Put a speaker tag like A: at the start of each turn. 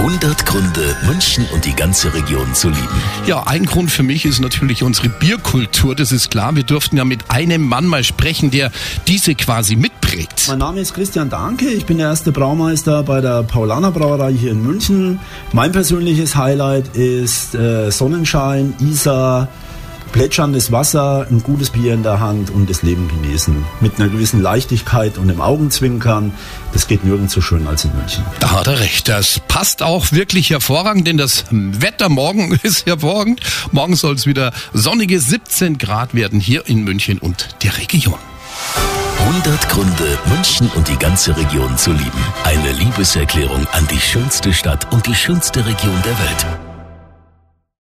A: 100 Gründe, München und die ganze Region zu lieben.
B: Ja, ein Grund für mich ist natürlich unsere Bierkultur. Das ist klar. Wir durften ja mit einem Mann mal sprechen, der diese quasi mitprägt.
C: Mein Name ist Christian Danke. Ich bin der erste Braumeister bei der Paulaner Brauerei hier in München. Mein persönliches Highlight ist äh, Sonnenschein, Isar, plätscherndes Wasser, ein gutes Bier in der Hand und das Leben genießen. Mit einer gewissen Leichtigkeit und im Augenzwinkern. Das geht nirgends so schön als in München.
B: Da hat er recht. Das passt auch wirklich hervorragend, denn das Wetter morgen ist hervorragend. Morgen soll es wieder sonnige 17 Grad werden hier in München und der Region.
A: 100 Gründe, München und die ganze Region zu lieben. Eine Liebeserklärung an die schönste Stadt und die schönste Region der Welt.